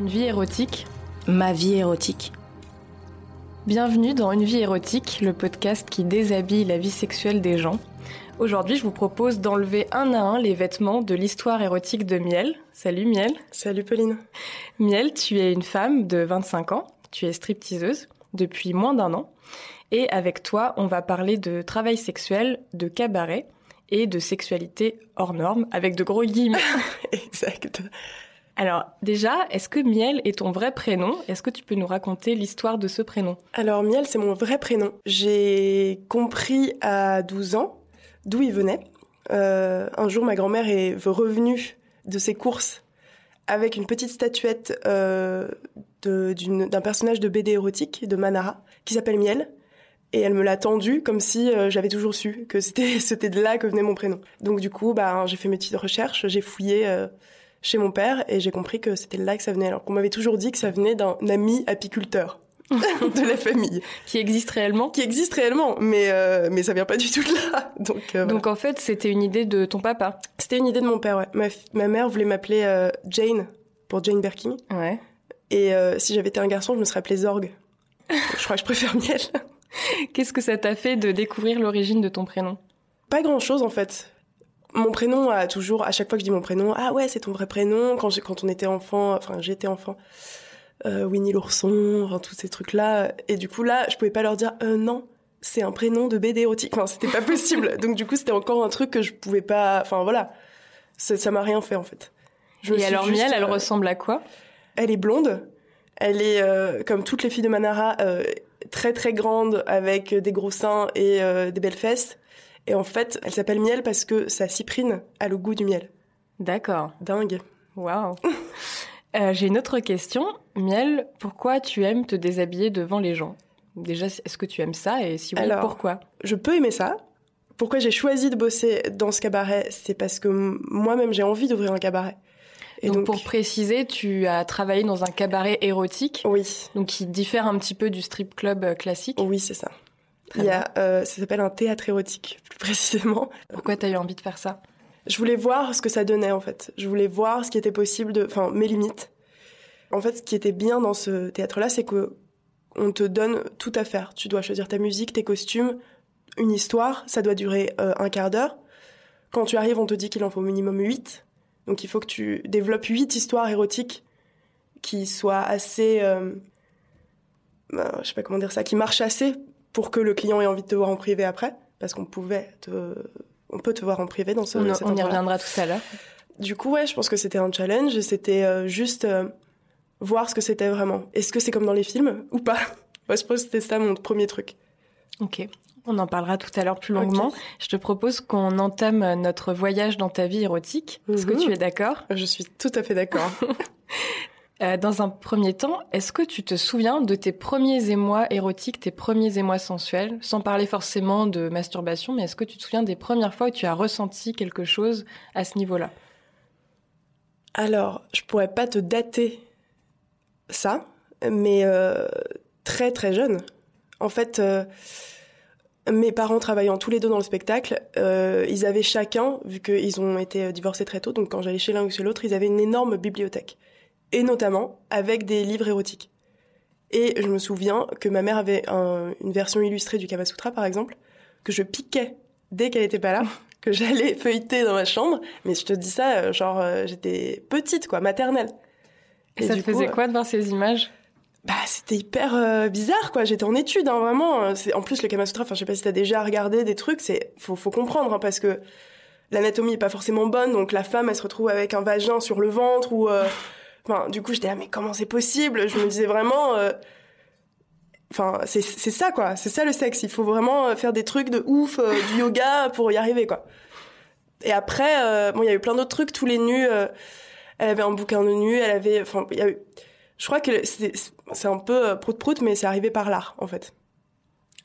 Une vie érotique Ma vie érotique. Bienvenue dans Une vie érotique, le podcast qui déshabille la vie sexuelle des gens. Aujourd'hui, je vous propose d'enlever un à un les vêtements de l'histoire érotique de Miel. Salut Miel. Salut Pauline. Miel, tu es une femme de 25 ans, tu es stripteaseuse depuis moins d'un an. Et avec toi, on va parler de travail sexuel, de cabaret et de sexualité hors norme, avec de gros guillemets. exact. Alors déjà, est-ce que Miel est ton vrai prénom? Est-ce que tu peux nous raconter l'histoire de ce prénom? Alors Miel, c'est mon vrai prénom. J'ai compris à 12 ans d'où il venait. Euh, un jour, ma grand-mère est revenue de ses courses avec une petite statuette euh, d'un personnage de BD érotique de Manara qui s'appelle Miel et elle me l'a tendu comme si euh, j'avais toujours su que c'était de là que venait mon prénom. Donc du coup, bah j'ai fait mes petites recherches, j'ai fouillé chez mon père et j'ai compris que c'était là que ça venait. Alors qu'on m'avait toujours dit que ça venait d'un ami apiculteur de la famille qui existe réellement, qui existe réellement, mais euh, mais ça vient pas du tout de là. Donc donc en fait, c'était une idée de ton papa. C'était une idée de mon père. Ouais. Ma, ma mère voulait m'appeler Jane pour Jane Birkin. Ouais. Et si j'avais été un garçon, je me serais appelée Zorg. je crois que je préfère Miel. Qu'est-ce que ça t'a fait de découvrir l'origine de ton prénom? Pas grand-chose en fait. Mon prénom a toujours, à chaque fois que je dis mon prénom, ah ouais, c'est ton vrai prénom. Quand, quand on était enfant, enfin j'étais enfant, euh, Winnie l'ourson, enfin tous ces trucs-là. Et du coup là, je pouvais pas leur dire euh, non, c'est un prénom de BD érotique. Enfin c'était pas possible. Donc du coup c'était encore un truc que je pouvais pas. Enfin voilà, ça m'a rien fait en fait. Je Et alors Miel, elle euh, ressemble à quoi? Elle est blonde. Elle est comme toutes les filles de Manara, très très grande avec des gros seins et des belles fesses. Et en fait, elle s'appelle Miel parce que sa cyprine a le goût du miel. D'accord. Dingue. Waouh. euh, J'ai une autre question. Miel, pourquoi tu aimes te déshabiller devant les gens? Déjà, est-ce que tu aimes ça? Et si oui, Alors, pourquoi? Je peux aimer ça. Pourquoi j'ai choisi de bosser dans ce cabaret C'est parce que moi-même j'ai envie d'ouvrir un cabaret. Et donc, pour préciser, tu as travaillé dans un cabaret érotique. Oui. Donc qui diffère un petit peu du strip club euh, classique? Oui, c'est ça. Il y a, euh, ça s'appelle un théâtre érotique, plus précisément. Pourquoi t'as eu envie de faire ça? Je voulais voir ce que ça donnait en fait. Je voulais voir ce qui était possible de, enfin mes limites. En fait, ce qui était bien dans ce théâtre-là, c'est que on te donne tout à faire. Tu dois choisir ta musique, tes costumes, une histoire. Ça doit durer euh, un quart d'heure. Quand tu arrives, on te dit qu'il en faut au minimum huit. Donc il faut que tu développes huit histoires érotiques qui soient assez, euh, ben, je sais pas comment dire ça, qui marchent assez pour que le client ait envie de te voir en privé après, parce qu'on pouvait te, on peut te voir en privé dans ce. On, on y reviendra tout à l'heure. Du coup, ouais, je pense que c'était un challenge et c'était euh, juste euh, voir ce que c'était vraiment. Est-ce que c'est comme dans les films ou pas? Ouais, Je pense que c'était ça mon premier truc. Ok. On en parlera tout à l'heure plus longuement. Okay. Je te propose qu'on entame notre voyage dans ta vie érotique. Est-ce que tu es d'accord? Je suis tout à fait d'accord. euh, dans un premier temps, est-ce que tu te souviens de tes premiers émois érotiques, tes premiers émois sensuels, sans parler forcément de masturbation, mais est-ce que tu te souviens des premières fois où tu as ressenti quelque chose à ce niveau-là? Alors, je pourrais pas te dater ça, mais euh, très très jeune. En fait. Euh, mes parents travaillant tous les deux dans le spectacle, ils avaient chacun, vu qu'ils ont été divorcés très tôt, donc quand j'allais chez l'un ou chez l'autre, ils avaient une énorme bibliothèque. Et notamment avec des livres érotiques. Et je me souviens que ma mère avait un, une version illustrée du Kama Sutra, par exemple, que je piquais dès qu'elle était pas là, que j'allais feuilleter dans ma chambre. Mais je te dis ça, genre, euh, j'étais petite, quoi, maternelle. Et, Et ça te faisait coup, quoi de voir ces images? Bah c'était hyper euh, bizarre quoi j'étais en étude hein, vraiment c'est en plus le Kama Sutra enfin je sais pas si t'as déjà regardé des trucs c'est faut faut comprendre hein, parce que l'anatomie est pas forcément bonne donc la femme elle se retrouve avec un vagin sur le ventre ou euh... enfin du coup j'étais là mais comment c'est possible? Je me disais vraiment euh... enfin c'est ça quoi c'est ça le sexe il faut vraiment faire des trucs de ouf euh, du yoga pour y arriver quoi et après euh, bon il y a eu plein d'autres trucs tous les nus euh, elle avait un bouquin de nus elle avait enfin il y a eu je crois que c'est un peu prout-prout, mais c'est arrivé par l'art, en fait.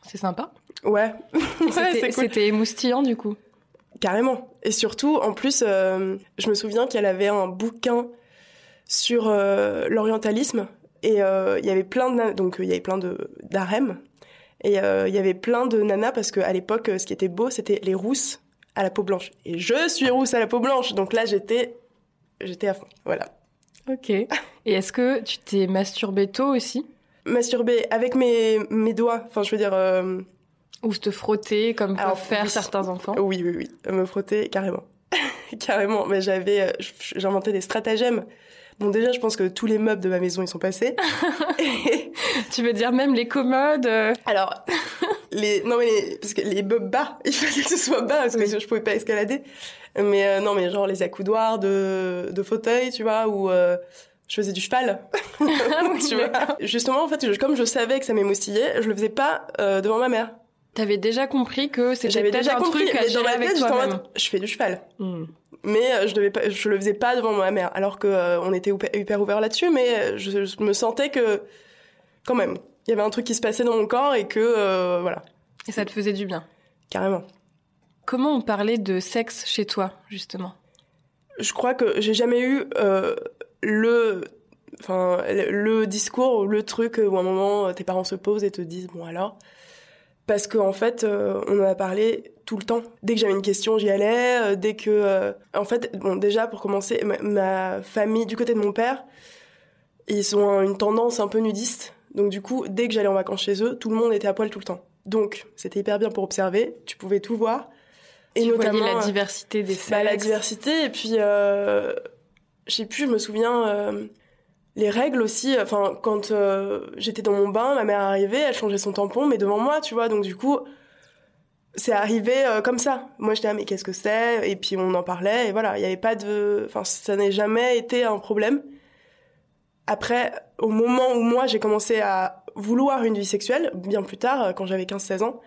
C'est sympa. Ouais. C'était cool. émoustillant, du coup. Carrément. Et surtout, en plus, euh, je me souviens qu'elle avait un bouquin sur euh, l'orientalisme et euh, il y avait plein de donc il y avait plein de et il y avait plein de nanas parce que à l'époque, ce qui était beau, c'était les rousses à la peau blanche. Et je suis rousse à la peau blanche, donc là j'étais j'étais à fond. Voilà. Ok. Et est-ce que tu t'es masturbé tôt aussi? Masturbé avec mes, mes doigts, enfin je veux dire... euh, Ou se te frotter comme peuvent faire oui. certains enfants? Oui, oui, oui, me frotter carrément. carrément, mais j'avais... euh, inventé des stratagèmes. Bon déjà, je pense que tous les meubles de ma maison, ils sont passés. Et- Tu veux dire même les commodes euh, Alors, les, non mais les, parce que les meubles bas, il fallait que ce soit bas parce que je pouvais pas escalader. Mais euh, non, mais genre les accoudoirs de, de fauteuil, tu vois, où euh, je faisais du cheval. tu vois. Justement, en fait, je- comme je savais que ça m'émoustillait, je le faisais pas euh, devant ma mère. T'avais déjà compris que c'était J'avais déjà un compris, truc à mais dans ma tête, j'étais en toi-même. mode, je fais du cheval. Hmm. Mais euh, je devais pas, je le faisais pas devant ma mère, alors que euh, on était hyper, ouvert là-dessus, mais euh, je, je me sentais que, quand même, il y avait un truc qui se passait dans mon corps et que, euh, voilà, Et ça te faisait du bien. carrément. Comment on parlait de sexe chez toi, justement? Je crois que j'ai jamais eu euh, le enfin le discours ou le truc où à un moment tes parents se posent et te disent bon alors? Parce qu'en en fait euh, on en a parlé tout le temps. Dès que j'avais une question j'y allais. Euh, dès que euh, en fait bon déjà pour commencer ma, ma famille du côté de mon père ils ont une tendance un peu nudiste. Donc du coup dès que j'allais en vacances chez eux tout le monde était à poil tout le temps. Donc c'était hyper bien pour observer. Tu pouvais tout voir. Et tu notamment la diversité des sexes. bah, la diversité. Et puis je sais plus je me souviens les règles aussi enfin quand euh, j'étais dans mon bain ma mère arrivait elle changeait son tampon mais devant moi tu vois donc du coup c'est arrivé euh, comme ça. Moi j'étais ah mais qu'est-ce que c'est? Et puis on en parlait et voilà il y avait pas de enfin ça n'a jamais été un problème. Après au moment où moi j'ai commencé à vouloir une vie sexuelle bien plus tard euh, quand j'avais 15-16 ans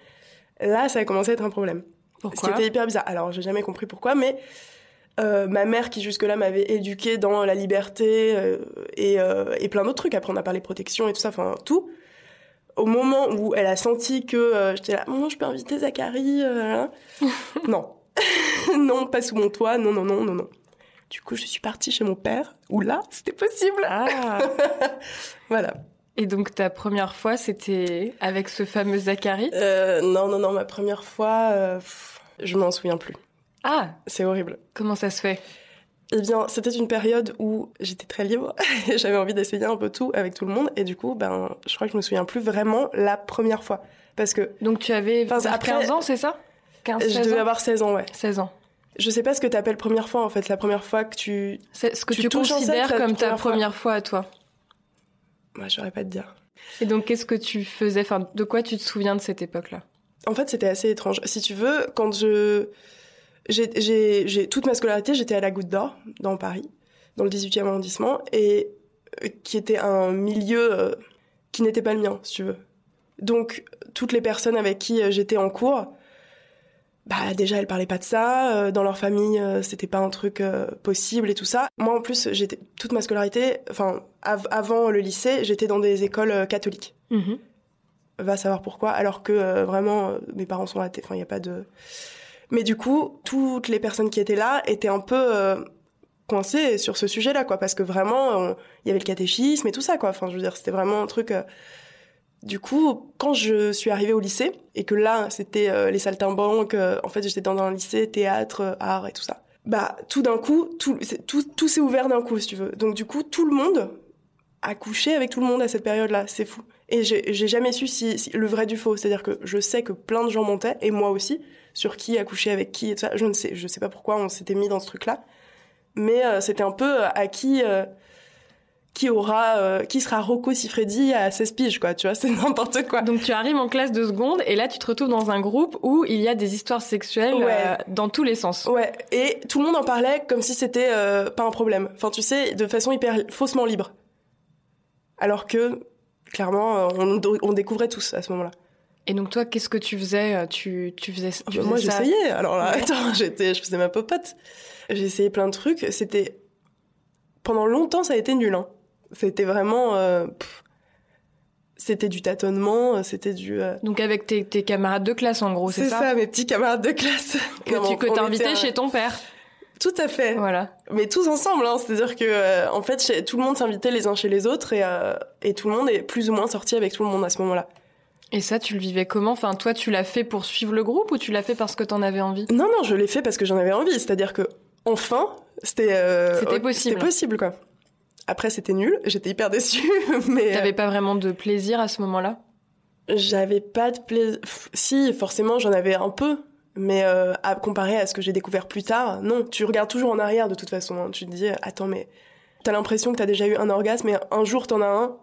là ça a commencé à être un problème. Ce Pourquoi? qui était hyper bizarre. Alors, j'ai jamais compris pourquoi, mais euh, ma mère, qui jusque-là m'avait éduquée dans la liberté euh, et, euh, et plein d'autres trucs, après on a parlé protection et tout ça, enfin tout, au moment où elle a senti que euh, j'étais là, Maman, je peux inviter Zachary euh, Non. non, pas sous mon toit, non, non, non, non, non. Du coup, je suis partie chez mon père, où là, c'était possible. Ah Voilà. Et donc ta première fois, c'était avec ce fameux Zachary? Euh, non, non, non, ma première fois, euh, pff, je m'en souviens plus. Ah C'est horrible. Comment ça se fait? Eh bien, c'était une période où j'étais très libre et j'avais envie d'essayer un peu tout avec tout le monde. Et du coup, ben, je crois que je me souviens plus vraiment la première fois. Parce que Donc tu avais Enfin, vers après- 15 ans, c'est ça? 15, je 16 devais ans? avoir 16 ans, ouais. 16 ans. Je sais pas ce que t'appelles première fois, en fait. La première fois que tu... C'est ce que Tu considères comme ta première fois première fois à toi. Moi, j'aurais pas te dire. Et donc qu'est-ce que tu faisais? Enfin, de quoi tu te souviens de cette époque-là? En fait, c'était assez étrange. Si tu veux, quand je... J'ai, toute ma scolarité, j'étais à la Goutte d'Or, dans Paris, dans le 18e arrondissement, et euh, qui était un milieu euh, qui n'était pas le mien, si tu veux. Donc, toutes les personnes avec qui euh, j'étais en cours, bah déjà, elles parlaient pas de ça. euh, dans leur famille, euh, c'était pas un truc possible et tout ça. Moi, en plus, j'étais toute ma scolarité, enfin, av- avant le lycée, j'étais dans des écoles catholiques va savoir pourquoi, alors que vraiment mes parents sont athées. Enfin, il y a pas de. Mais du coup, toutes les personnes qui étaient là étaient un peu euh, coincées sur ce sujet-là, quoi, parce que vraiment, on- il y avait le catéchisme et tout ça, quoi. Enfin, je veux dire, c'était vraiment un truc. euh, Du coup, quand je suis arrivée au lycée et que là, c'était euh, les saltimbanques, euh, en fait, j'étais dans un lycée théâtre, euh, art et tout ça. Bah, tout d'un coup, tout, tout, tout s'est ouvert d'un coup, si tu veux. Donc, du coup, tout le monde a couché avec tout le monde à cette période-là. C'est fou. Et j'ai jamais su si- le vrai du faux. C'est-à-dire que je sais que plein de gens montaient, et moi aussi, sur qui a couché avec qui et tout ça. Je ne sais, je sais pas pourquoi on s'était mis dans ce truc-là. Mais euh, c'était un peu euh, à qui, euh, qui aura, euh, qui sera Rocco Siffredi à 16 piges, quoi. Tu vois, c'est n'importe quoi. Donc tu arrives en classe de seconde et là tu te retrouves dans un groupe où il y a des histoires sexuelles Ouais. dans tous les sens. Ouais, et tout le monde en parlait comme si c'était pas un problème. Enfin, tu sais, de façon hyper faussement libre. Alors que, clairement, on, on découvrait tous à ce moment-là. Et donc toi, qu'est-ce que tu faisais Euh, Tu, tu faisais, tu Moi, faisais ça j'essayais. Alors là, attends, j'étais, je faisais ma popote. J'ai essayé plein de trucs. C'était pendant longtemps, ça a été nul. Hein. C'était vraiment, euh, c'était du tâtonnement, c'était du. euh, Donc avec tes, tes camarades de classe en gros, c'est c'est ça, ça, mes petits camarades de classe. Que Non, tu que t'as invité un- chez ton père. Tout à fait. Voilà. Mais tous ensemble, hein. c'est-à-dire que euh, en fait, tout le monde s'invitait les uns chez les autres et, euh, et tout le monde est plus ou moins sorti avec tout le monde à ce moment-là. Et ça, tu le vivais comment? Enfin, toi, tu l'as fait pour suivre le groupe ou tu l'as fait parce que t'en avais envie? Non, non, je l'ai fait parce que j'en avais envie. C'est-à-dire que enfin, c'était euh, C'était euh, possible. C'était possible, quoi. Après, c'était nul. J'étais hyper déçue. mais T'avais pas vraiment de plaisir à ce moment-là? J'avais pas de plaisir. Si, forcément, j'en avais un peu. Mais euh, à comparer à ce que j'ai découvert plus tard, non. Tu regardes toujours en arrière de toute façon. hein. Tu te dis, attends, mais t'as l'impression que t'as déjà eu un orgasme, mais un jour t'en as un,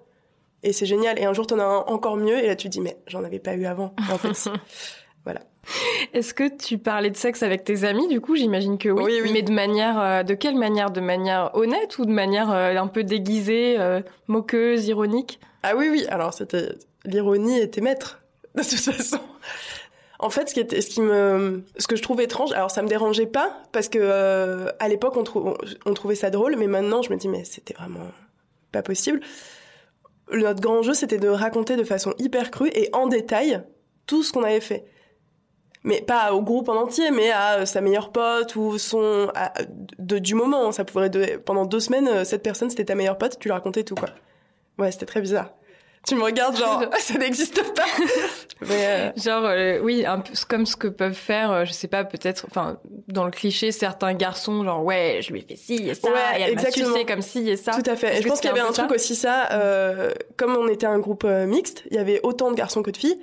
et c'est génial. Et un jour t'en as un encore mieux, et là tu te dis, mais j'en avais pas eu avant. En fait, voilà. Est-ce que tu parlais de sexe avec tes amis du coup? J'imagine que oui. Oui, oui. Mais de manière, euh, de quelle manière? De manière honnête ou de manière euh, un peu déguisée, euh, moqueuse, ironique? Ah oui, oui. Alors c'était l'ironie était maître de toute façon. En fait, ce qui était, ce qui me, ce que je trouvais étrange, alors ça me dérangeait pas parce que euh, à l'époque on, trou- on, on trouvait ça drôle, mais maintenant je me dis mais c'était vraiment pas possible. Notre grand jeu c'était de raconter de façon hyper crue et en détail tout ce qu'on avait fait. Mais pas au groupe en entier, mais à euh, sa meilleure pote ou son à- de, du moment. Ça pouvait de, pendant deux semaines, euh, cette personne c'était ta meilleure pote, tu lui racontais tout quoi. Ouais, c'était très bizarre. Tu me regardes genre ça n'existe pas. Mais, euh, Genre, euh, oui, un peu comme ce que peuvent faire, euh, je sais pas, peut-être, enfin, dans le cliché, certains garçons, genre, ouais, je lui ai fait ci et ça, Ouais, et elle m'a exactement. sucé comme ci et ça. Tout à fait. Est-ce Et je pense qu'il y avait un truc aussi ça, euh, comme on était un groupe mixte, il y avait autant de garçons que de filles.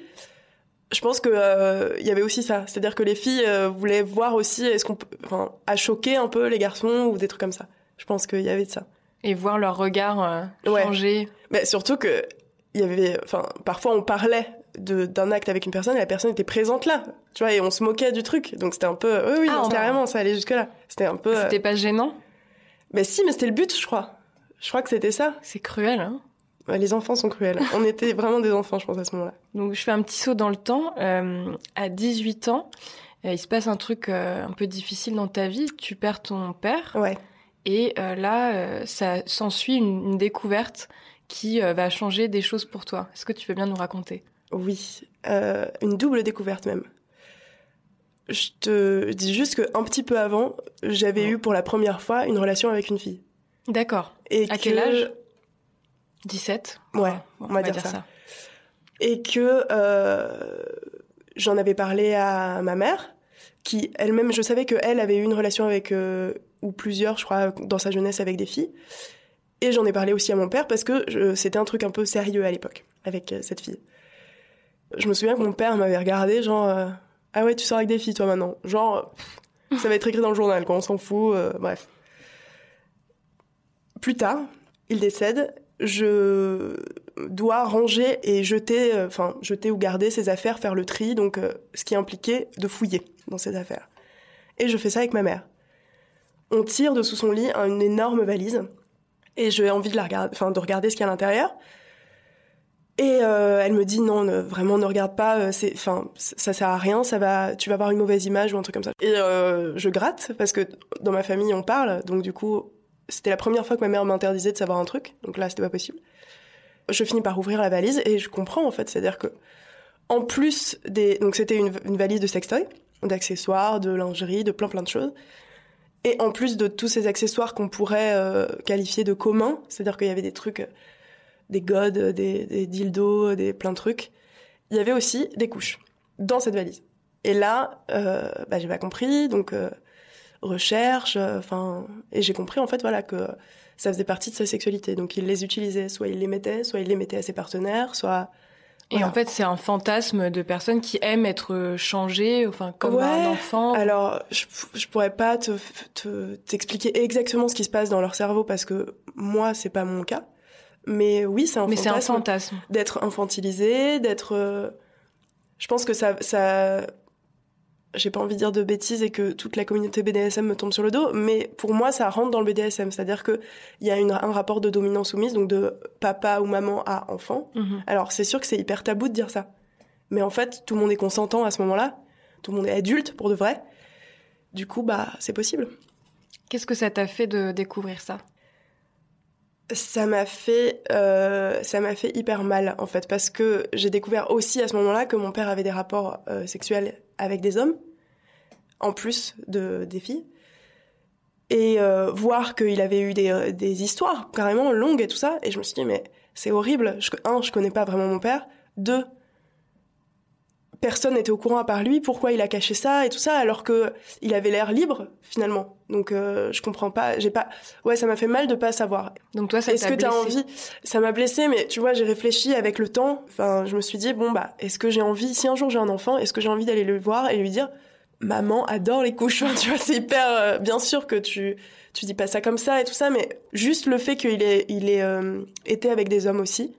Je pense que il y avait aussi ça, c'est-à-dire que les filles voulaient voir aussi est-ce qu'on, peut- enfin, à choquer un peu les garçons ou des trucs comme ça. Je pense qu'il y avait de ça. Et voir leur regard Ouais. changer. Mais surtout que il y avait, enfin, parfois on parlait de d'un acte avec une personne et la personne était présente là, tu vois, et on se moquait du truc. Donc c'était un peu, oui, oui, Ah, carrément, ça allait jusque là. C'était un peu. euh, C'était pas gênant Mais si, mais c'était le but, je crois. Je crois que c'était ça. C'est cruel, hein les enfants sont cruels. On était vraiment des enfants, je pense, à ce moment-là. Donc je fais un petit saut dans le temps. Euh, à 18 ans, euh, il se passe un truc euh, un peu difficile dans ta vie. Tu perds ton père. Ouais. Et là, ça s'ensuit une, une découverte qui euh, va changer des choses pour toi. Est-ce que tu veux bien nous raconter? Oui, euh, une double découverte même. Je te dis juste que un petit peu avant, j'avais Ouais. eu pour la première fois une relation avec une fille. D'accord. Et À que- quel âge? 17 Ouais, Bon, on va dire ça. Et que euh, j'en avais parlé à ma mère, qui elle-même, je savais qu'elle avait eu une relation avec euh, ou plusieurs, je crois, dans sa jeunesse avec des filles. Et j'en ai parlé aussi à mon père parce que c'était un truc un peu sérieux à l'époque avec euh, cette fille. Je me souviens que mon père m'avait regardé genre euh, ah ouais tu sors avec des filles toi maintenant genre ça va être écrit dans le journal quoi on s'en fout euh, bref. Plus tard il décède je dois ranger et jeter enfin jeter ou garder ses affaires faire le tri donc ce qui impliquait de fouiller dans ses affaires et je fais ça avec ma mère. On tire de sous son lit une énorme valise et j'ai envie de regarder, enfin de regarder ce qu'il y a à l'intérieur. Et euh, elle me dit non, vraiment ne regarde pas, euh, c'est, enfin ça sert à rien, ça va, tu vas avoir une mauvaise image ou un truc comme ça. Et euh, je gratte parce que dans ma famille on parle, donc du coup c'était la première fois que ma mère m'interdisait de savoir un truc, donc là c'était pas possible. Je finis par ouvrir la valise et je comprends en fait, c'est-à-dire que en plus des, donc c'était une, une valise de sextoy, d'accessoires, de lingerie, de plein plein de choses. Et en plus de tous ces accessoires qu'on pourrait euh, qualifier de communs, c'est-à-dire qu'il y avait des trucs, euh, des godes, des, des dildos, des plein de trucs, il y avait aussi des couches dans cette valise. Et là, euh, bah, j'ai pas compris, donc euh, recherche, enfin, et j'ai compris en fait voilà que ça faisait partie de sa sexualité. Donc il les utilisait, soit il les mettait, soit il les mettait à ses partenaires, soit Et en fait, c'est un fantasme de personnes qui aiment être changées, enfin, comme Ouais. un enfant. Alors, je, je pourrais pas te, te- t'expliquer exactement ce qui se passe dans leur cerveau parce que moi, c'est pas mon cas. Mais oui, c'est un Mais c'est un fantasme fantasme. d'être infantilisé, d'être. euh, Je pense que ça, ça. J'ai pas envie de dire de bêtises et que toute la communauté BDSM me tombe sur le dos, mais pour moi, ça rentre dans le BDSM. C'est-à-dire que il y a une- un rapport de dominance soumise, donc de papa ou maman à enfant. Mhm. Alors, c'est sûr que c'est hyper tabou de dire ça. Mais en fait, tout le monde est consentant à ce moment-là. Tout le monde est adulte pour de vrai. Du coup, bah, c'est possible. Qu'est-ce que ça t'a fait de découvrir ça? Ça m'a fait, euh, ça m'a fait hyper mal en fait parce que j'ai découvert aussi à ce moment-là que mon père avait des rapports euh, sexuels avec des hommes, en plus de des filles, et euh, voir qu'il avait eu des, des histoires carrément longues et tout ça, et je me suis dit mais c'est horrible. Je, un, je connais pas vraiment mon père. Deux, personne n'était au courant à part lui. Pourquoi il a caché ça et tout ça alors que il avait l'air libre finalement. Donc euh, je comprends pas. J'ai pas. Ouais, ça m'a fait mal de pas savoir. Donc toi, ça Est-ce que t'as envie? Ça m'a blessé, mais tu vois, j'ai réfléchi avec le temps. Enfin, je me suis dit bon bah, est-ce que j'ai envie Si un jour j'ai un enfant, est-ce que j'ai envie d'aller le voir et lui dire maman adore les cochons Tu vois, c'est hyper. euh, bien sûr que tu tu dis pas ça comme ça et tout ça, mais juste le fait qu'il ait il ait euh, été avec des hommes aussi.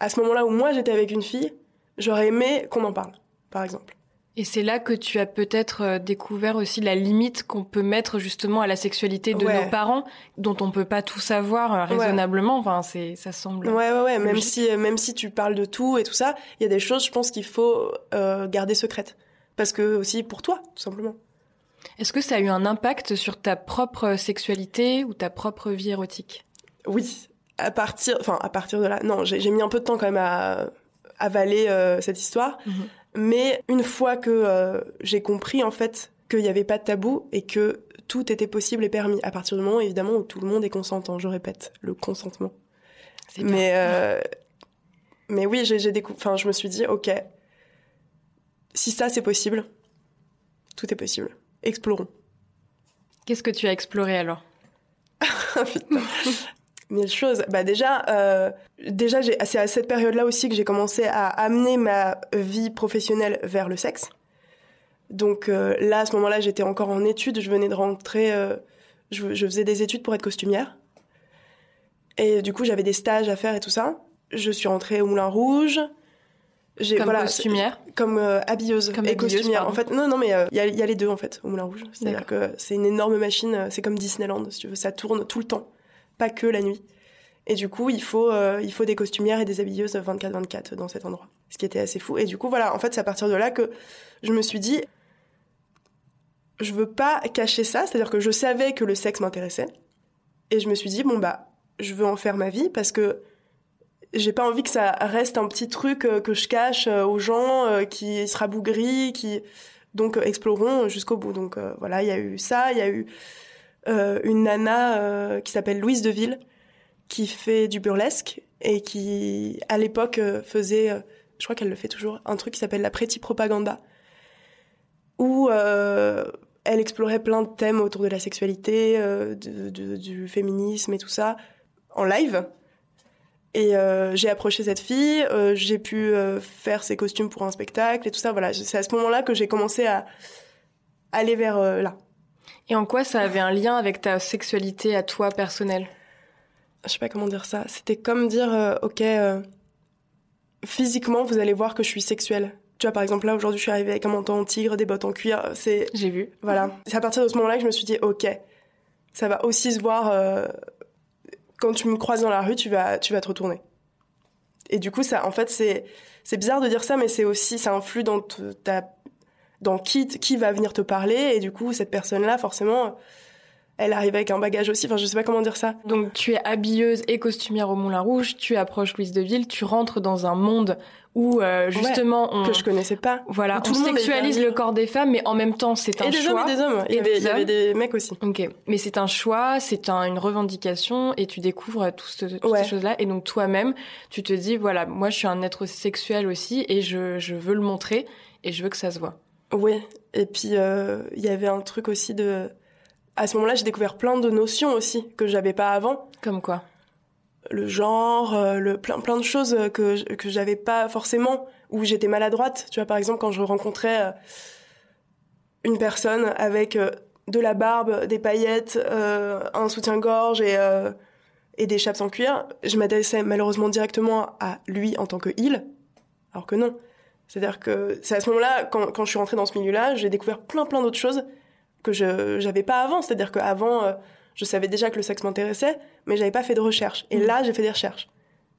À ce moment-là où moi j'étais avec une fille, j'aurais aimé qu'on en parle, par exemple. Et c'est là que tu as peut-être euh, découvert aussi la limite qu'on peut mettre justement à la sexualité de Ouais. nos parents, dont on peut pas tout savoir euh, Ouais. raisonnablement. Enfin, c'est, ça semble. Ouais, ouais, ouais. Même si, euh, même si tu parles de tout et tout ça, il y a des choses, je pense qu'il faut euh, garder secrètes. Parce que aussi pour toi, tout simplement. Est-ce que ça a eu un impact sur ta propre sexualité ou ta propre vie érotique? Oui, à partir, enfin à partir de là, non, j'ai mis un peu de temps quand même à avaler euh, cette histoire, Mhm. mais une fois que euh, j'ai compris en fait qu'il n'y avait pas de tabou et que tout était possible et permis, à partir du moment évidemment où tout le monde est consentant, je répète, le consentement. Mais euh, mais oui, j'ai enfin je me suis dit ok, si ça c'est possible, tout est possible. Explorons. Qu'est-ce que tu as exploré alors? Ah, putain. Mille choses. Bah déjà, euh, déjà c'est à cette période-là aussi que j'ai commencé à amener ma vie professionnelle vers le sexe. Donc euh, là, à ce moment-là, j'étais encore en études. Je venais de rentrer. euh, je, je faisais des études pour être costumière. Et du coup, j'avais des stages à faire et tout ça. Je suis rentrée au Moulin Rouge. J'ai Comme voilà, costumière comme euh, habilleuse Comme et habilleuse, costumière. pardon. En fait, non, non, mais il y, a, y a les deux en fait au Moulin Rouge. C'est-à-dire que c'est une énorme machine. C'est comme Disneyland, si tu veux. Ça tourne tout le temps, pas que la nuit. Et du coup, il faut, euh, il faut des costumières et des habilleuses 24-24 dans cet endroit. Ce qui était assez fou. Et du coup, voilà, en fait, c'est à partir de là que je me suis dit, je veux pas cacher ça. C'est-à-dire que je savais que le sexe m'intéressait. Et je me suis dit, bon, bah, je veux en faire ma vie parce que j'ai pas envie que ça reste un petit truc euh, que je cache euh, aux gens, qui sera bougri, qui donc explorons jusqu'au bout. Donc voilà, il y a eu ça, il y a eu une nana euh, qui s'appelle Louise Deville qui fait du burlesque et qui à l'époque euh, faisait, euh, je crois qu'elle le fait toujours, un truc qui s'appelle la Pretty Propaganda où euh, elle explorait plein de thèmes autour de la sexualité, euh, du féminisme et tout ça en live. Et euh, j'ai approché cette fille, euh, j'ai pu euh, faire ses costumes pour un spectacle et tout ça. Voilà, c'est à ce moment-là que j'ai commencé à aller vers euh, là. Et en quoi ça avait un lien avec ta sexualité à toi personnelle? Je sais pas comment dire ça. C'était comme dire, euh, ok, euh, physiquement, vous allez voir que je suis sexuelle. Tu vois, par exemple, là, aujourd'hui, je suis arrivée avec un manteau en tigre, des bottes en cuir. C'est J'ai vu. Voilà. C'est à partir de ce moment-là que je me suis dit, ok, ça va aussi se voir. euh, quand tu me croises dans la rue, tu vas, tu vas te retourner. Et du coup, ça, en fait, c'est, c'est bizarre de dire ça, mais c'est aussi, ça influe dans ta, dans qui, qui va venir te parler. Et du coup, cette personne-là, forcément, elle arrive avec un bagage aussi. Enfin, je sais pas comment dire ça. Donc tu es habilleuse et costumière au Moulin Rouge, tu approches Louise de Ville, tu rentres dans un monde où euh, justement on Que je connaissais pas. voilà, tout on le monde sexualise le corps des femmes, mais en même temps c'est un Et des choix. hommes et des hommes. Il y Et avait, des il y avait hommes. des mecs aussi. Ok, mais c'est un choix, c'est un- une revendication et tu découvres tout ce- toutes Ouais. ces choses-là et donc toi-même tu te dis voilà moi je suis un être sexuel aussi et je, je veux le montrer et je veux que ça se voit. Oui, et puis euh, il y avait un truc aussi de... À ce moment-là, j'ai découvert plein de notions aussi que j'avais pas avant. Comme quoi? Le genre, euh, le plein plein de choses que que j'avais pas forcément où j'étais maladroite. Tu vois, par exemple, quand je rencontrais euh, une personne avec de la barbe, des paillettes, euh, un soutien-gorge et euh, et des chaps en cuir, je m'adressais malheureusement directement à lui en tant que il, alors que non. C'est-à-dire que c'est à ce moment-là, quand, quand je suis rentrée dans ce milieu-là, j'ai découvert plein plein d'autres choses que je j'avais pas avant. C'est-à-dire qu'avant, euh, je savais déjà que le sexe m'intéressait, mais j'avais pas fait de recherche. Et Mhm. là, j'ai fait des recherches.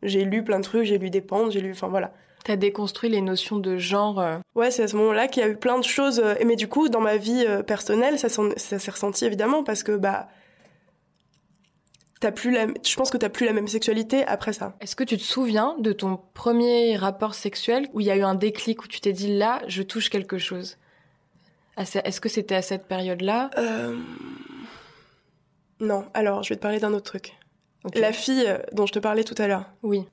J'ai lu plein de trucs, j'ai lu des pentes, j'ai lu, enfin voilà. T'as déconstruit les notions de genre. euh, Ouais, c'est à ce moment-là qu'il y a eu plein de choses. euh, mais du coup, dans ma vie euh, personnelle, ça, ça s'est ressenti évidemment parce que bah, t'as plus la, je pense que t'as plus la même sexualité après ça. Est-ce que tu te souviens de ton premier rapport sexuel où il y a eu un déclic où tu t'es dit là je touche quelque chose? Est-ce que c'était à cette période-là? Euh... Non, alors je vais te parler d'un autre truc. La fille euh, dont je te parlais tout à l'heure. Oui.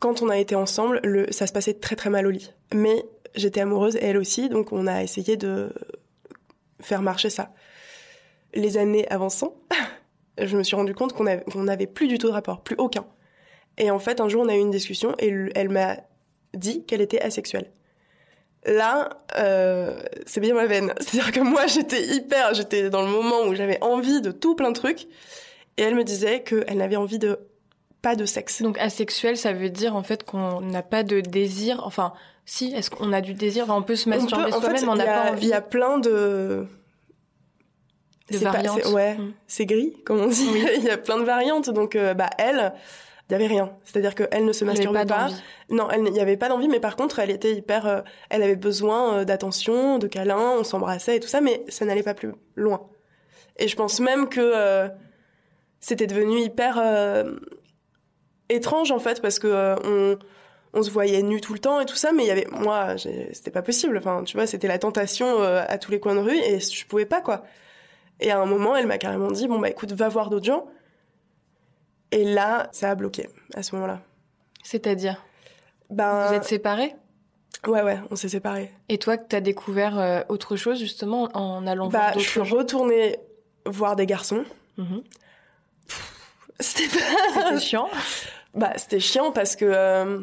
quand on a été ensemble, le, ça se passait très très mal au lit. Mais j'étais amoureuse et elle aussi, donc on a essayé de faire marcher ça. Les années avançant, je me suis rendu compte qu'on n'avait plus du tout de rapport, plus aucun. Et en fait, un jour, on a eu une discussion et elle m'a dit qu'elle était asexuelle. Là, euh, c'est bien ma veine. C'est-à-dire que moi, j'étais hyper, j'étais dans le moment où j'avais envie de tout plein de trucs, et elle me disait qu'elle n'avait envie de pas de sexe. Donc asexuel, ça veut dire en fait qu'on n'a pas de désir. Enfin, si, est-ce qu'on a du désir? On peut se masturber soi-même, mais on n'a pas envie. Il y a plein de de variantes. ouais, mm. c'est gris, comme on dit. il y a plein de variantes. Donc, euh, bah elle, il y avait rien. C'est-à-dire qu'elle ne se masturbait pas. Non, elle n'y avait pas d'envie, mais par contre, elle était hyper. Euh, elle avait besoin euh, d'attention, de câlins, on s'embrassait et tout ça, mais ça n'allait pas plus loin. Et je pense même que euh, c'était devenu hyper étrange en fait, parce que on, on se voyait nus tout le temps et tout ça, mais il y avait moi, c'était pas possible. Enfin, tu vois, c'était la tentation à tous les coins de rue et je pouvais pas quoi. Et à un moment, elle m'a carrément dit bon bah écoute, va voir d'autres gens. Et là, ça a bloqué à ce moment-là. C'est-à-dire? Ben, Vous êtes séparés? Ouais, ouais, on s'est séparés. Et toi, tu as découvert euh, autre chose justement en allant bah, voir d'autres Je suis retournée voir des garçons. Mhm. C'était pas... chiant Bah, c'était chiant parce que... Euh,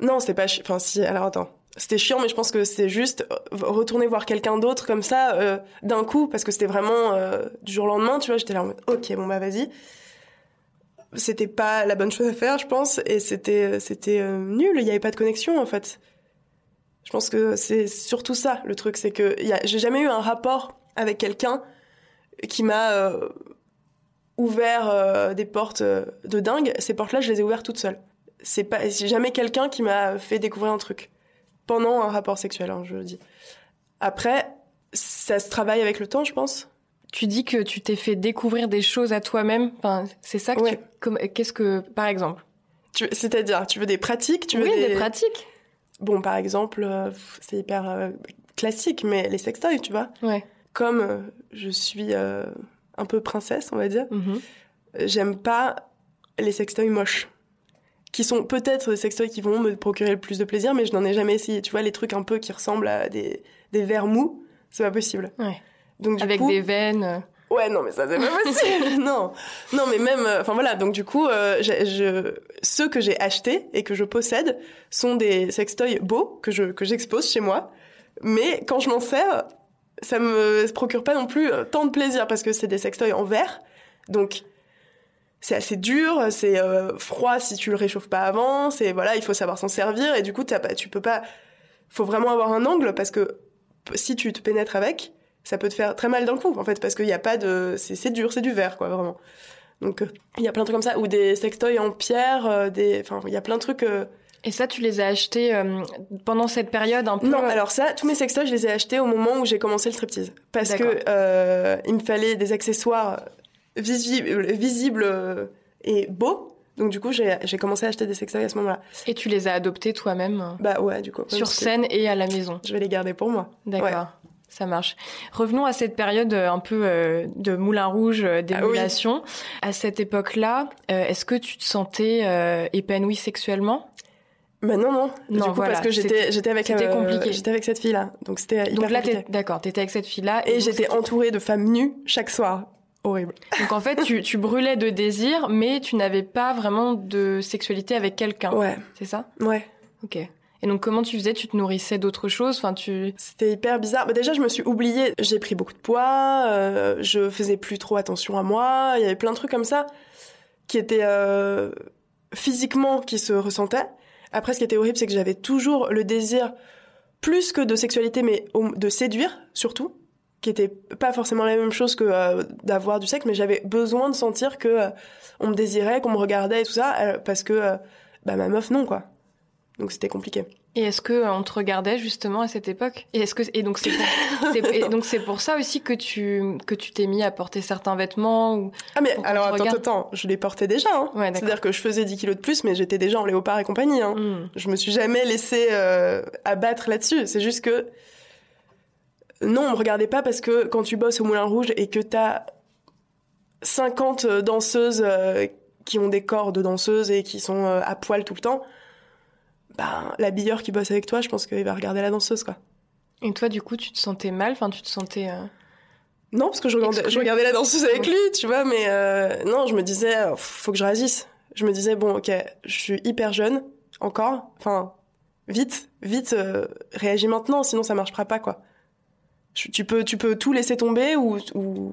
non, c'était pas... Enfin, si, alors attends c'était chiant, mais je pense que c'était juste euh, retourner voir quelqu'un d'autre comme ça euh, d'un coup, parce que c'était vraiment euh, du jour au lendemain, tu vois. J'étais là en mode, ok, bon bah vas-y. C'était pas la bonne chose à faire, je pense, et c'était c'était nul. Il n'y avait pas de connexion en fait. Je pense que c'est surtout ça le truc, c'est que j'ai jamais eu un rapport avec quelqu'un qui m'a ouvert des portes de dingue. Ces portes-là, je les ai ouvertes toutes seules. C'est pas, jamais quelqu'un qui m'a fait découvrir un truc pendant un rapport sexuel, hein, je le dis. Après, ça se travaille avec le temps, je pense. Tu dis que tu t'es fait découvrir des choses à toi-même. Enfin, c'est ça que tu... Qu'est-ce que, par exemple? C'est-à-dire, tu veux des pratiques tu veux Oui, des... pratiques. Bon, par exemple, euh, c'est hyper euh, classique, mais les sextoys, tu vois. Ouais. Comme euh, je suis un peu princesse, on va dire, mm-hmm. j'aime pas les sextoys moches qui sont peut-être des sextoys qui vont me procurer le plus de plaisir, mais je n'en ai jamais essayé. Tu vois, les trucs un peu qui ressemblent à des, des verres mous, c'est pas possible. Ouais. Donc, du Avec des veines. Euh. Ouais, non, mais ça, c'est pas possible. non. Non, mais même, euh, enfin voilà, donc du coup, euh, je, ceux que j'ai achetés et que je possède sont des sextoys beaux que je, que j'expose chez moi. Mais quand je m'en sers, ça me procure pas non plus tant de plaisir parce que c'est des sextoys en verre. Donc, c'est assez dur, c'est euh, froid si tu le réchauffes pas avant, c'est voilà, il faut savoir s'en servir et du coup t'as pas, tu peux pas, faut vraiment avoir un angle parce que si tu te pénètres avec, ça peut te faire très mal d'un coup en fait parce qu'il n'y a pas de, c'est dur, c'est du verre quoi vraiment. Donc euh, il y a plein de trucs comme ça ou des sextoys en pierre, euh, des, enfin il y a plein de trucs. Et ça, tu les as achetés pendant cette période un peu Non, alors ça, tous mes sextoys, je les ai achetés au moment où j'ai commencé le striptease. Parce que il me fallait des accessoires visible, visible euh, et beau. Donc du coup, j'ai commencé à acheter des sextoys à ce moment-là. Et tu les as adoptés toi-même? Bah ouais, du coup. Sur scène et à la maison. Je vais les garder pour moi. D'accord. Ça marche. Revenons à cette période euh, un peu euh, de Moulin Rouge, d'émulation. Ah à cette époque-là, est-ce que tu te sentais épanouie sexuellement? Bah non non non coup, parce que j'étais j'étais avec j'étais avec cette fille là donc c'était hyper donc là d'accord t'étais avec cette fille là et, et j'étais entourée de femmes nues chaque soir horrible. Donc en fait, tu, tu brûlais de désir, mais tu n'avais pas vraiment de sexualité avec quelqu'un. Ouais. C'est ça? Ouais. Ok. Et donc comment tu faisais? Tu te nourrissais d'autres choses? Enfin, tu. C'était hyper bizarre. Bah, déjà, je me suis oubliée. J'ai pris beaucoup de poids. Euh, je faisais plus trop attention à moi. Il y avait plein de trucs comme ça qui étaient euh, physiquement qui se ressentaient. Après, ce qui était horrible, c'est que j'avais toujours le désir plus que de sexualité, mais de séduire surtout qui était pas forcément la même chose que euh, d'avoir du sexe, mais j'avais besoin de sentir que euh, on me désirait, qu'on me regardait et tout ça, euh, parce que bah ma meuf non quoi. Donc c'était compliqué. Et est-ce que on te regardait justement à cette époque? Et est-ce que et donc c'est pour, donc c'est pour ça aussi que tu que tu t'es mis à porter certains vêtements ou Ah mais alors attends attends, je les portais déjà hein. C'est-à-dire que je faisais 10 kilos de plus mais j'étais déjà en léopard et compagnie hein. Hmm. Je me suis jamais laissé abattre là-dessus, c'est juste que non, on me regardait pas parce que quand tu bosses au Moulin Rouge et que t'as 50 danseuses euh, qui ont des corps de danseuses et qui sont euh, à poil tout le temps, ben, l'habilleur qui bosse avec toi, je pense qu'il va regarder la danseuse, quoi. Et toi, du coup, tu te sentais mal? Enfin, tu te sentais. euh, Non, parce que je regardais, je regardais la danseuse avec lui, tu vois, mais euh, non, je me disais, euh, faut que je réagisse. Je me disais, bon, ok, je suis hyper jeune, encore, enfin, vite, vite, euh, réagis maintenant, sinon ça marchera pas, quoi. Tu, peux, tu peux tout laisser tomber ou, ou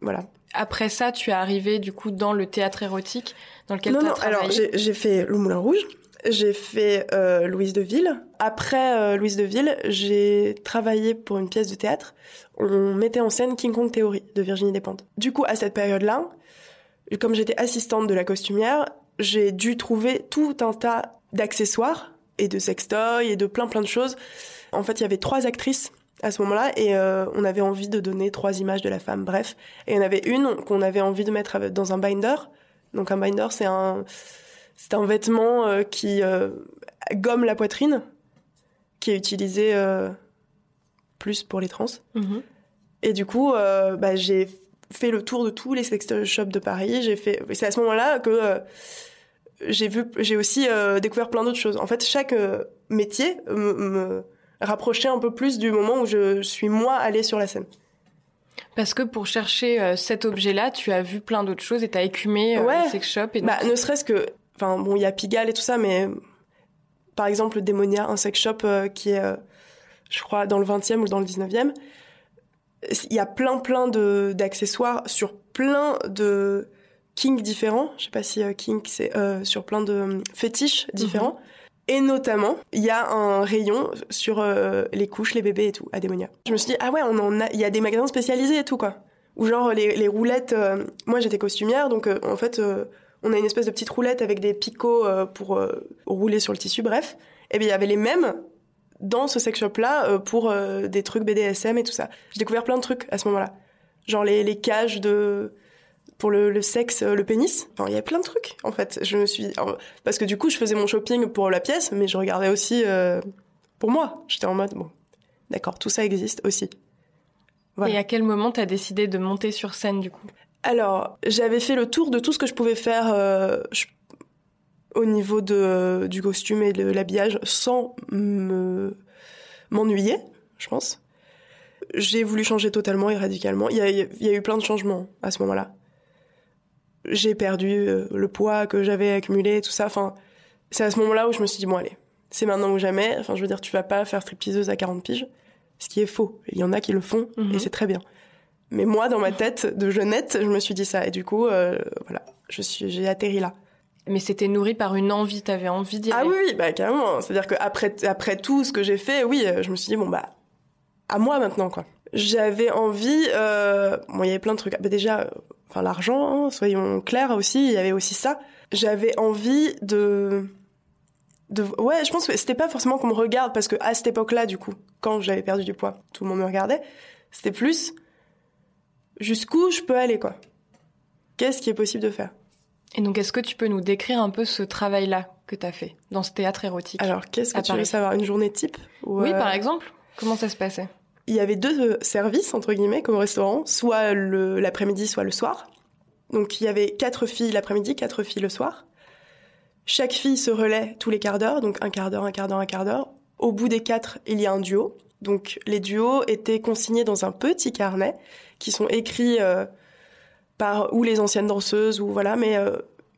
voilà. Après ça, tu es arrivé, du coup, dans le théâtre érotique dans lequel tu as non, travaillé. alors j'ai j'ai fait Le Moulin Rouge, j'ai fait euh, Louise de Ville. Après euh, Louise de Ville, j'ai travaillé pour une pièce de théâtre. On mettait en scène King Kong Theory de Virginie Despentes. Du coup, à cette période-là, comme j'étais assistante de la costumière, j'ai dû trouver tout un tas d'accessoires et de sextoys et de plein plein de choses. En fait, il y avait trois actrices à ce moment-là et euh, on avait envie de donner trois images de la femme, bref. Et il y en avait une qu'on avait envie de mettre dans un binder. Donc un binder, c'est un, c'est un vêtement euh, qui euh, gomme la poitrine, qui est utilisé plus pour les trans. Mhm. Et du coup, bah, j'ai fait le tour de tous les sex shops de Paris. J'ai fait. C'est à ce moment-là que j'ai vu, j'ai aussi découvert plein d'autres choses. En fait, chaque métier me, me rapprochait un peu plus du moment où je suis moi allée sur la scène. Parce que pour chercher euh, cet objet-là, tu as vu plein d'autres choses et tu as écumé euh, Ouais. les sex shops. Et donc- Bah, ne serait-ce que, enfin bon, il y a Pigalle et tout ça, mais par exemple, le Démonia, un sex shop euh, qui est, euh, je crois, dans le 20e ou dans le 19e, il y a plein plein de d'accessoires sur plein de kink différents. Je sais pas si euh, kink c'est sur plein de fétiches différents. Et notamment, il y a un rayon sur euh, les couches, les bébés et tout, à Démonia. Je me suis dit, ah ouais, on a, il y a des magasins spécialisés et tout, quoi. Ou genre, les, les roulettes, euh, moi j'étais costumière, donc euh, en fait, on a une espèce de petite roulette avec des picots pour rouler sur le tissu, bref. Et bien, il y avait les mêmes dans ce sex shop-là pour des trucs BDSM et tout ça. J'ai découvert plein de trucs à ce moment-là. Genre les, les cages de pour le, le sexe, euh, le pénis. Enfin, il y a plein de trucs, en fait. Je me suis... alors, parce que du coup, je faisais mon shopping pour la pièce, mais je regardais aussi euh, pour moi. J'étais en mode, bon, d'accord, tout ça existe aussi. Voilà. Et à quel moment tu as décidé de monter sur scène, du coup? Alors, j'avais fait le tour de tout ce que je pouvais faire euh, je- au niveau de, du costume et de l'habillage sans me m'ennuyer, je pense. J'ai voulu changer totalement et radicalement. Il y a, il y a eu plein de changements à ce moment-là. J'ai perdu euh, le poids que j'avais accumulé, tout ça. Enfin, c'est à ce moment-là où je me suis dit, bon allez, c'est maintenant ou jamais. Enfin, je veux dire, tu vas pas faire stripteaseuse à 40 piges. Ce qui est faux. Il y en a qui le font Mhm. et c'est très bien. Mais moi, dans ma tête de jeunette, je me suis dit ça. Et du coup, euh, voilà, je suis, j'ai atterri là. Mais c'était nourri par une envie, t'avais envie d'y Ah aller. oui, oui, bah carrément. C'est-à-dire qu'après après tout ce que j'ai fait, oui, euh, je me suis dit, bon, bah, à moi maintenant, quoi. J'avais envie, euh, bon, il y avait plein de trucs. Bah, déjà, enfin, l'argent, hein, soyons clairs aussi, il y avait aussi ça. J'avais envie de. De, ouais, je pense que c'était pas forcément qu'on me regarde, parce que à cette époque-là, du coup, quand j'avais perdu du poids, tout le monde me regardait. C'était plus jusqu'où je peux aller, quoi? Qu'est-ce qui est possible de faire? Et donc, est-ce que tu peux nous décrire un peu ce travail-là que t'as fait dans ce théâtre érotique? Alors, qu'est-ce que tu veux Paris. savoir? Une journée type? Ou, Oui, euh, par exemple Comment ça se passait? Il y avait deux euh, services, entre guillemets, comme au restaurant, soit l'après-midi, soit le soir. Donc il y avait quatre filles l'après-midi, quatre filles le soir. Chaque fille se relaie tous les quarts d'heure, donc un quart d'heure, un quart d'heure, un quart d'heure. Au bout des quatre, il y a un duo. Donc les duos étaient consignés dans un petit carnet qui sont écrits euh, par ou les anciennes danseuses ou voilà, mais euh,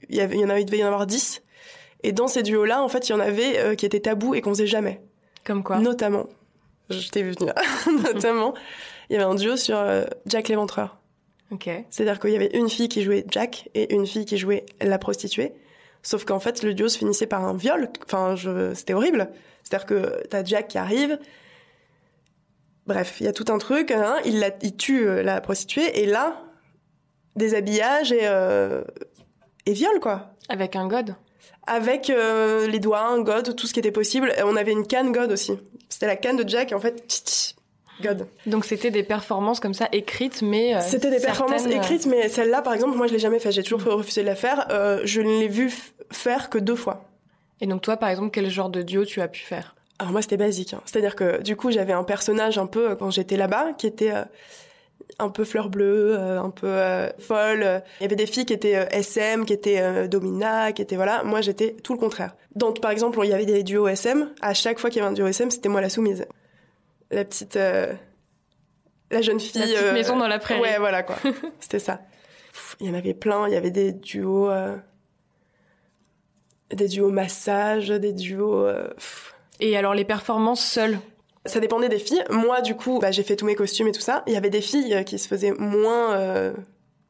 il y avait, il y en avait, il devait y en avoir dix. Et dans ces duos-là, en fait, il y en avait euh, qui étaient tabous et qu'on faisait jamais. Comme quoi Notamment, je t'ai vu venir, notamment, il y avait un duo sur euh, Jack l'éventreur. Ok. C'est-à-dire qu'il y avait une fille qui jouait Jack et une fille qui jouait la prostituée. Sauf qu'en fait, le duo se finissait par un viol. Enfin, je... c'était horrible. C'est-à-dire que t'as Jack qui arrive. Bref, il y a tout un truc. hein, il, la... il tue euh, la prostituée et là, déshabillage et, euh... et viol, quoi Avec un god? Avec euh, les doigts, un god, tout ce qui était possible. Et on avait une canne god aussi. C'était la canne de Jack et en fait, tch, tch, god. Donc, c'était des performances comme ça écrites, mais. euh, C'était des performances certaines, euh, écrites, mais celle-là, par exemple, moi je l'ai jamais fait. J'ai toujours refusé de la faire. Euh, je ne l'ai vu faire que deux fois. Et donc, toi, par exemple, quel genre de duo tu as pu faire? Alors moi c'était basique. hein. C'est-à-dire que du coup j'avais un personnage un peu quand j'étais là-bas qui était euh, un peu fleur bleue, euh, un peu euh, folle. Il y avait des filles qui étaient euh, SM, qui étaient Domina, qui étaient voilà. Moi, j'étais tout le contraire. Donc, par exemple, il y avait des duos SM. À chaque fois qu'il y avait un duo SM, c'était moi la soumise. La petite, la jeune fille. La petite maison dans la prairie. Ouais, voilà quoi. c'était ça. Il y en avait plein. Il y avait des duos, des duos massage, des duos. Et alors les performances seules ça dépendait des filles. Moi, du coup, bah, j'ai fait tous mes costumes et tout ça. Il y avait des filles euh, qui se faisaient moins euh,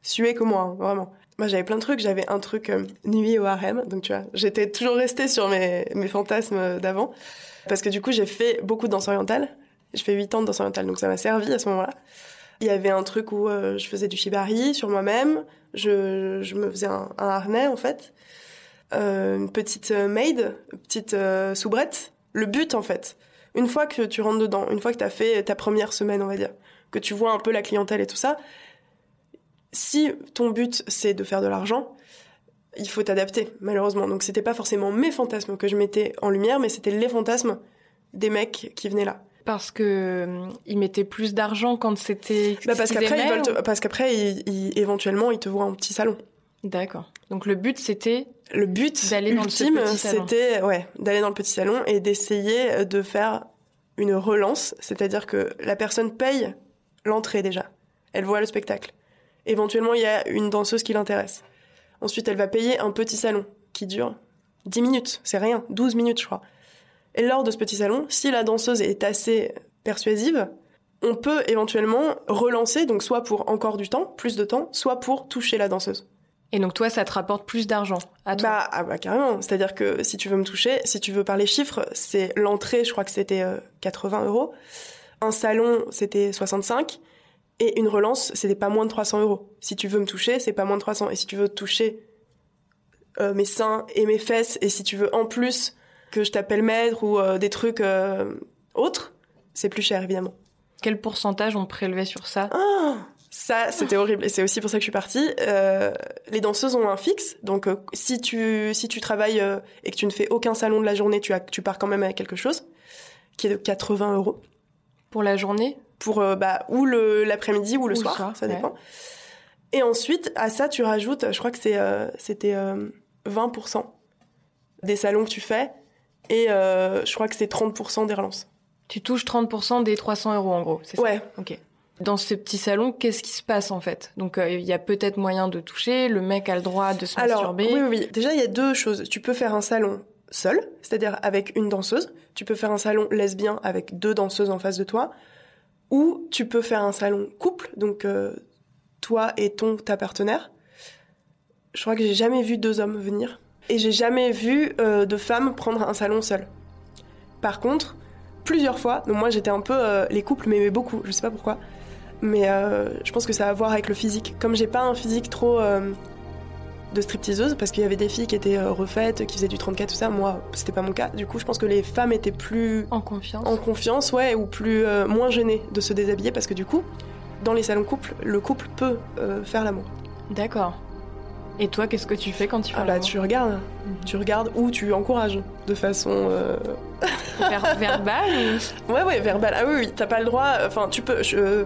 suer que moi, hein, vraiment. Moi, j'avais plein de trucs. J'avais un truc euh, nuit au harem. Donc, tu vois, j'étais toujours restée sur mes, mes fantasmes d'avant. Parce que du coup, j'ai fait beaucoup de danse orientale. Je fais 8 ans de danse orientale, donc ça m'a servi à ce moment-là. Il y avait un truc où je faisais du shibari sur moi-même. Je, je me faisais un, harnais, en fait. une petite maid, une petite soubrette. Le but, en fait, une fois que tu rentres dedans, une fois que tu as fait ta première semaine, on va dire, que tu vois un peu la clientèle et tout ça, si ton but c'est de faire de l'argent, il faut t'adapter, malheureusement. Donc c'était pas forcément mes fantasmes que je mettais en lumière, mais c'était les fantasmes des mecs qui venaient là. Parce que euh, ils mettaient plus d'argent quand c'était. Bah parce qu'après ils veulent parce qu'après éventuellement ils te voient en petit salon. D'accord. Donc le but c'était le but d'aller dans le c'était ouais, d'aller dans le petit salon et d'essayer de faire une relance, c'est-à-dire que la personne paye l'entrée déjà. Elle voit le spectacle. Éventuellement, il y a une danseuse qui l'intéresse. Ensuite, elle va payer un petit salon qui dure 10 minutes, c'est rien, 12 minutes je crois. Et lors de ce petit salon, si la danseuse est assez persuasive, on peut éventuellement relancer, donc soit pour encore du temps, plus de temps, soit pour toucher la danseuse. Et donc toi, ça te rapporte plus d'argent à toi bah, ah bah carrément. C'est-à-dire que si tu veux me toucher, si tu veux parler chiffres, c'est l'entrée, je crois que c'était 80 euh, euros. Un salon, c'était 65. Et une relance, c'était pas moins de 300 euros. Si tu veux me toucher, c'est pas moins de 300. Et si tu veux toucher euh, mes seins et mes fesses, et si tu veux en plus que je t'appelle maître ou euh, des trucs autres, c'est plus cher évidemment. Quel pourcentage on prélevait sur ça? Ah ça, c'était horrible. Et c'est aussi pour ça que je suis partie. Euh, les danseuses ont un fixe. Donc, euh, si, tu, si tu travailles euh, et que tu ne fais aucun salon de la journée, tu, as, tu pars quand même avec quelque chose qui est de 80 euros. Pour la journée? Pour, bah, ou l'après-midi ou le soir, ça dépend. Et ensuite, à ça, tu rajoutes, je crois que c'est, c'était 20% des salons que tu fais. Et je crois que c'est 30% des relances. Tu touches 30% des 300 euros en gros, c'est ça? Ouais. Ok. Dans ce petit salon, qu'est-ce qui se passe en fait? Donc euh, il y a peut-être moyen de toucher, le mec a le droit de se Alors, masturber. Oui, oui, Déjà, il y a deux choses. Tu peux faire un salon seul, c'est-à-dire avec une danseuse. Tu peux faire un salon lesbien avec deux danseuses en face de toi. Ou tu peux faire un salon couple, donc euh, toi et ton ta partenaire. Je crois que j'ai jamais vu deux hommes venir. Et j'ai jamais vu euh, de femmes prendre un salon seul. Par contre, plusieurs fois, donc moi j'étais un peu... les couples m'aimaient beaucoup, je sais pas pourquoi mais euh, je pense que ça a à voir avec le physique. Comme j'ai pas un physique trop euh, de stripteaseuse, parce qu'il y avait des filles qui étaient euh, refaites, qui faisaient du 34, tout ça, moi c'était pas mon cas. Du coup, je pense que les femmes étaient plus en confiance, en confiance, ouais, ou plus moins gênées de se déshabiller, parce que du coup, dans les salons couple, le couple peut faire l'amour. D'accord. Et toi, qu'est-ce que tu fais quand tu fais ah bah, tu regardes, mhm. tu regardes ou tu encourages de façon verbale. Ouais, ouais, verbale. Ah oui, oui, t'as pas le droit. Enfin, tu peux. Je,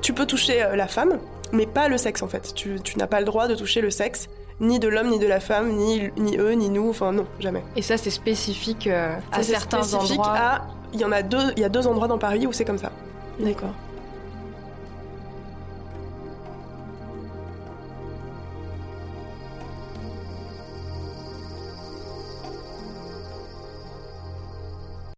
tu peux toucher euh, la femme, mais pas le sexe en fait. Tu, n'as pas le droit de toucher le sexe, ni de l'homme, ni de la femme, ni, ni eux, ni nous, enfin non, jamais. Et ça c'est spécifique euh, à certains spécifique endroits Il y en a deux, il y a deux endroits dans Paris où c'est comme ça. D'accord.